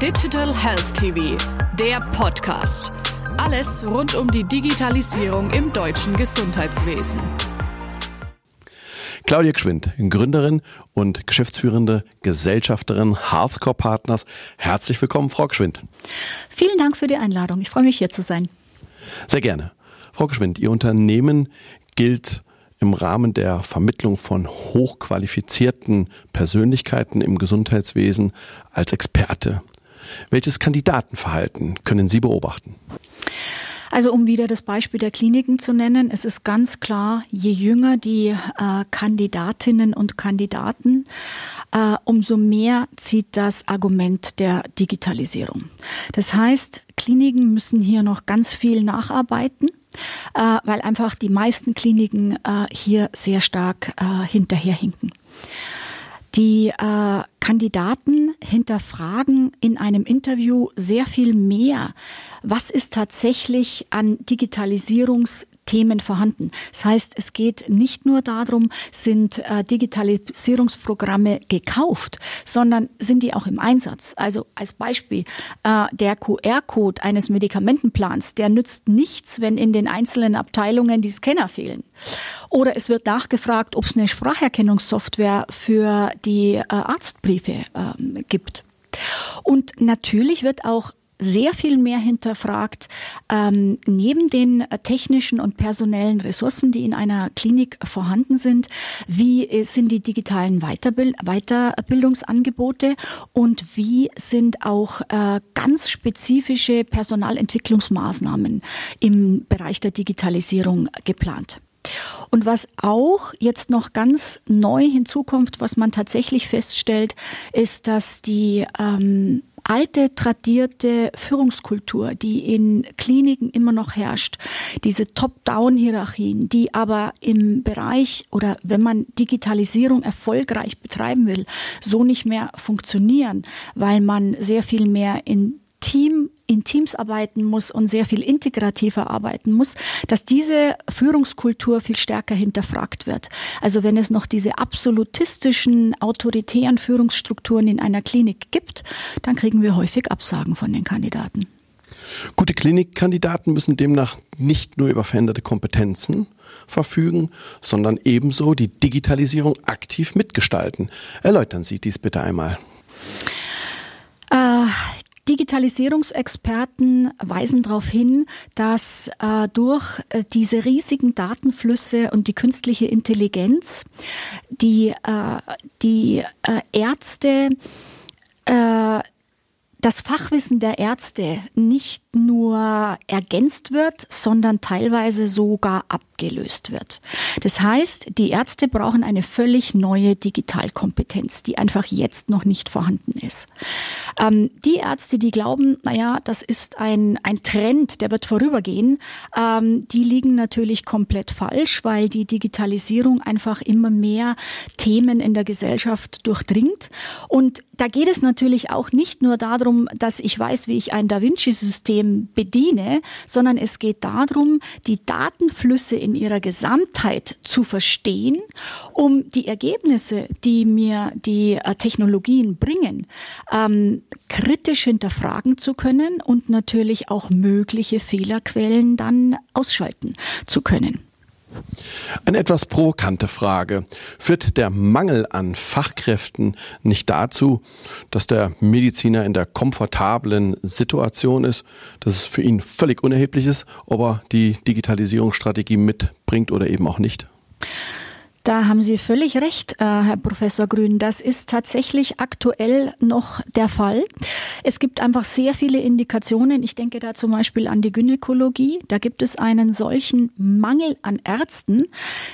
Digital Health TV, der Podcast. Alles rund um die Digitalisierung im deutschen Gesundheitswesen. Claudia Gschwind, Gründerin und geschäftsführende Gesellschafterin Healthcore Partners. Herzlich willkommen, Frau Gschwind. Vielen Dank für die Einladung. Ich freue mich, hier zu sein. Sehr gerne. Frau Gschwind, Ihr Unternehmen gilt im Rahmen der Vermittlung von hochqualifizierten Persönlichkeiten im Gesundheitswesen als Experte. Welches Kandidatenverhalten können Sie beobachten? Also um wieder das Beispiel der Kliniken zu nennen, es ist ganz klar, je jünger die äh, Kandidatinnen und Kandidaten, äh, umso mehr zieht das Argument der Digitalisierung. Das heißt, Kliniken müssen hier noch ganz viel nacharbeiten äh, weil einfach die meisten Kliniken äh, hier sehr stark äh, hinterherhinken. Die äh, Kandidaten hinterfragen in einem Interview sehr viel mehr, was ist tatsächlich an Digitalisierungs Themen vorhanden. Das heißt, es geht nicht nur darum, sind äh, Digitalisierungsprogramme gekauft, sondern sind die auch im Einsatz. Also als Beispiel, äh, der QR-Code eines Medikamentenplans, der nützt nichts, wenn in den einzelnen Abteilungen die Scanner fehlen. Oder es wird nachgefragt, ob es eine Spracherkennungssoftware für die äh, Arztbriefe ähm, gibt. Und natürlich wird auch sehr viel mehr hinterfragt, ähm, neben den technischen und personellen Ressourcen, die in einer Klinik vorhanden sind, wie sind die digitalen Weiterbild Weiterbildungsangebote und wie sind auch äh, ganz spezifische Personalentwicklungsmaßnahmen im Bereich der Digitalisierung geplant. Und was auch jetzt noch ganz neu hinzukommt, was man tatsächlich feststellt, ist, dass die ähm, alte, tradierte Führungskultur, die in Kliniken immer noch herrscht, diese Top-Down-Hierarchien, die aber im Bereich oder wenn man Digitalisierung erfolgreich betreiben will, so nicht mehr funktionieren, weil man sehr viel mehr in Team in Teams arbeiten muss und sehr viel integrativer arbeiten muss, dass diese Führungskultur viel stärker hinterfragt wird. Also wenn es noch diese absolutistischen, autoritären Führungsstrukturen in einer Klinik gibt, dann kriegen wir häufig Absagen von den Kandidaten. Gute Klinikkandidaten müssen demnach nicht nur über veränderte Kompetenzen verfügen, sondern ebenso die Digitalisierung aktiv mitgestalten. Erläutern Sie dies bitte einmal. Digitalisierungsexperten weisen darauf hin, dass äh, durch äh, diese riesigen Datenflüsse und die künstliche Intelligenz die, äh, die äh, Ärzte äh, das Fachwissen der Ärzte nicht nur ergänzt wird, sondern teilweise sogar abgelöst wird. Das heißt, die Ärzte brauchen eine völlig neue Digitalkompetenz, die einfach jetzt noch nicht vorhanden ist. Ähm, die Ärzte, die glauben, naja, das ist ein, ein Trend, der wird vorübergehen, ähm, die liegen natürlich komplett falsch, weil die Digitalisierung einfach immer mehr Themen in der Gesellschaft durchdringt. Und da geht es natürlich auch nicht nur darum, dass ich weiß, wie ich ein Da Vinci-System bediene, sondern es geht darum, die Datenflüsse in ihrer Gesamtheit zu verstehen, um die Ergebnisse, die mir die äh, Technologien bringen, ähm, kritisch hinterfragen zu können und natürlich auch mögliche Fehlerquellen dann ausschalten zu können. Eine etwas provokante Frage. Führt der Mangel an Fachkräften nicht dazu, dass der Mediziner in der komfortablen Situation ist, dass es für ihn völlig unerheblich ist, ob er die Digitalisierungsstrategie mitbringt oder eben auch nicht? Da haben Sie völlig recht, äh, Herr Professor Grün. Das ist tatsächlich aktuell noch der Fall. Es gibt einfach sehr viele Indikationen. Ich denke da zum Beispiel an die Gynäkologie. Da gibt es einen solchen Mangel an Ärzten,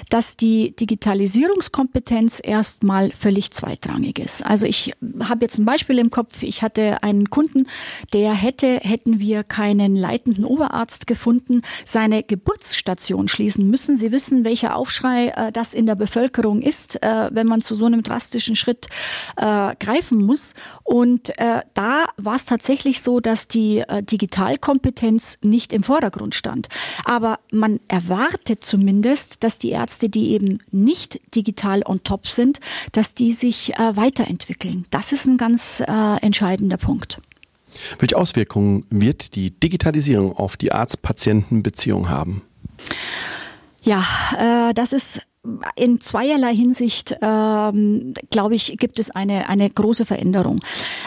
dass die Digitalisierungskompetenz erstmal völlig zweitrangig ist. Also ich habe jetzt ein Beispiel im Kopf. Ich hatte einen Kunden, der hätte, hätten wir keinen leitenden Oberarzt gefunden, seine Geburtsstation schließen müssen. Sie wissen, welcher Aufschrei äh, das in der der Bevölkerung ist, äh, wenn man zu so einem drastischen Schritt äh, greifen muss. Und äh, da war es tatsächlich so, dass die äh, Digitalkompetenz nicht im Vordergrund stand. Aber man erwartet zumindest, dass die Ärzte, die eben nicht digital on top sind, dass die sich äh, weiterentwickeln. Das ist ein ganz entscheidender Punkt. Welche Auswirkungen wird die Digitalisierung auf die Arzt-Patienten-Beziehung haben? Ja, äh, das ist in zweierlei Hinsicht, ähm, glaube ich, gibt es eine, eine große Veränderung.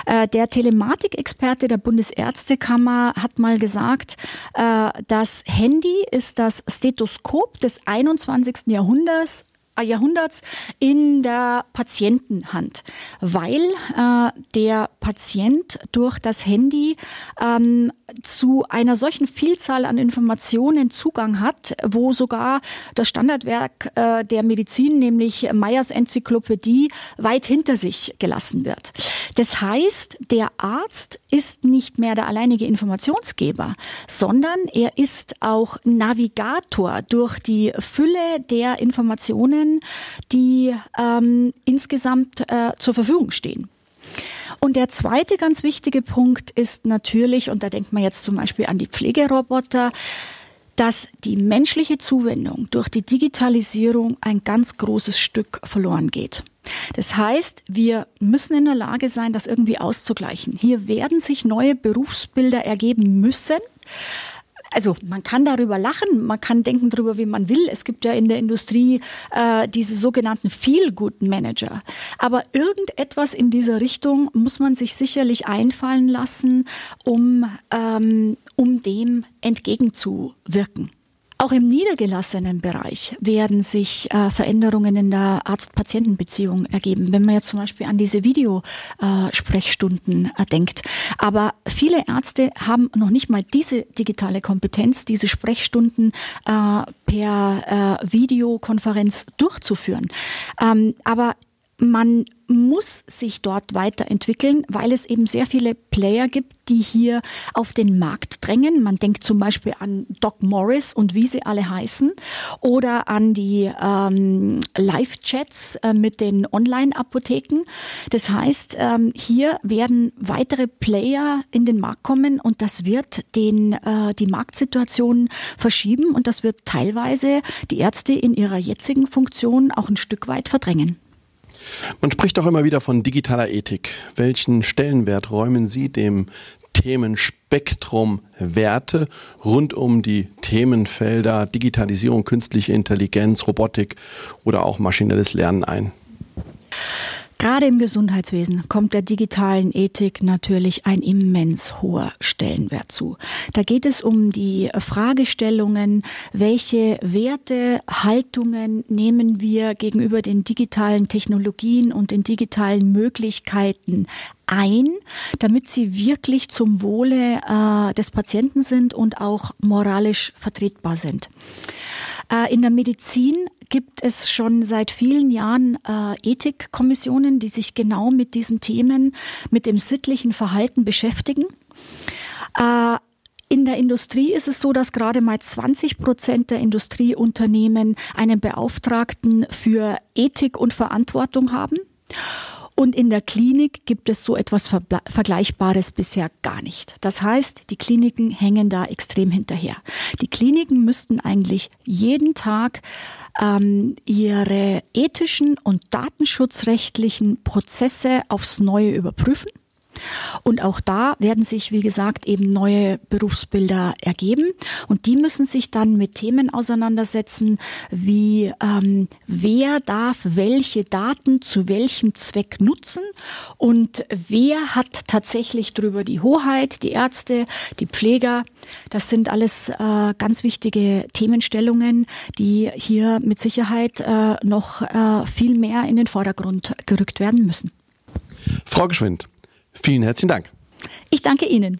Äh, der Telematikexperte der Bundesärztekammer hat mal gesagt, äh, das Handy ist das Stethoskop des 21. Jahrhunderts Jahrhunderts in der Patientenhand, weil äh, der Patient durch das Handy ähm, zu einer solchen Vielzahl an Informationen Zugang hat, wo sogar das Standardwerk äh, der Medizin, nämlich Meyers Enzyklopädie, weit hinter sich gelassen wird. Das heißt, der Arzt ist nicht mehr der alleinige Informationsgeber, sondern er ist auch Navigator durch die Fülle der Informationen, die ähm, insgesamt äh, zur Verfügung stehen. Und der zweite ganz wichtige Punkt ist natürlich, und da denkt man jetzt zum Beispiel an die Pflegeroboter, dass die menschliche Zuwendung durch die Digitalisierung ein ganz großes Stück verloren geht. Das heißt, wir müssen in der Lage sein, das irgendwie auszugleichen. Hier werden sich neue Berufsbilder ergeben müssen also man kann darüber lachen, man kann denken darüber, wie man will. Es gibt ja in der Industrie äh, diese sogenannten Feel-Good-Manager. Aber irgendetwas in dieser Richtung muss man sich sicherlich einfallen lassen, um, ähm, um dem entgegenzuwirken. Auch im niedergelassenen Bereich werden sich äh, Veränderungen in der Arzt-Patienten-Beziehung ergeben, wenn man jetzt zum Beispiel an diese Videosprechstunden äh, denkt. Aber viele Ärzte haben noch nicht mal diese digitale Kompetenz, diese Sprechstunden äh, per äh, Videokonferenz durchzuführen. Ähm, aber man muss sich dort weiterentwickeln, weil es eben sehr viele Player gibt, die hier auf den Markt drängen. Man denkt zum Beispiel an Doc Morris und wie sie alle heißen oder an die ähm, Live-Chats äh, mit den Online-Apotheken. Das heißt, ähm, hier werden weitere Player in den Markt kommen und das wird den, äh, die Marktsituation verschieben und das wird teilweise die Ärzte in ihrer jetzigen Funktion auch ein Stück weit verdrängen. Man spricht auch immer wieder von digitaler Ethik. Welchen Stellenwert räumen Sie dem Themenspektrum Werte rund um die Themenfelder Digitalisierung, künstliche Intelligenz, Robotik oder auch maschinelles Lernen ein? Gerade im Gesundheitswesen kommt der digitalen Ethik natürlich ein immens hoher Stellenwert zu. Da geht es um die Fragestellungen, welche Werte, Haltungen nehmen wir gegenüber den digitalen Technologien und den digitalen Möglichkeiten ein, damit sie wirklich zum Wohle äh, des Patienten sind und auch moralisch vertretbar sind. Äh, in der Medizin gibt es schon seit vielen Jahren äh, Ethikkommissionen, die sich genau mit diesen Themen, mit dem sittlichen Verhalten beschäftigen. Äh, in der Industrie ist es so, dass gerade mal 20 Prozent der Industrieunternehmen einen Beauftragten für Ethik und Verantwortung haben. Und in der Klinik gibt es so etwas Vergleichbares bisher gar nicht. Das heißt, die Kliniken hängen da extrem hinterher. Die Kliniken müssten eigentlich jeden Tag ähm, ihre ethischen und datenschutzrechtlichen Prozesse aufs Neue überprüfen und auch da werden sich, wie gesagt, eben neue Berufsbilder ergeben. Und die müssen sich dann mit Themen auseinandersetzen, wie ähm, wer darf welche Daten zu welchem Zweck nutzen und wer hat tatsächlich darüber die Hoheit, die Ärzte, die Pfleger. Das sind alles äh, ganz wichtige Themenstellungen, die hier mit Sicherheit äh, noch äh, viel mehr in den Vordergrund gerückt werden müssen. Frau Geschwind, Vielen herzlichen Dank. Ich danke Ihnen.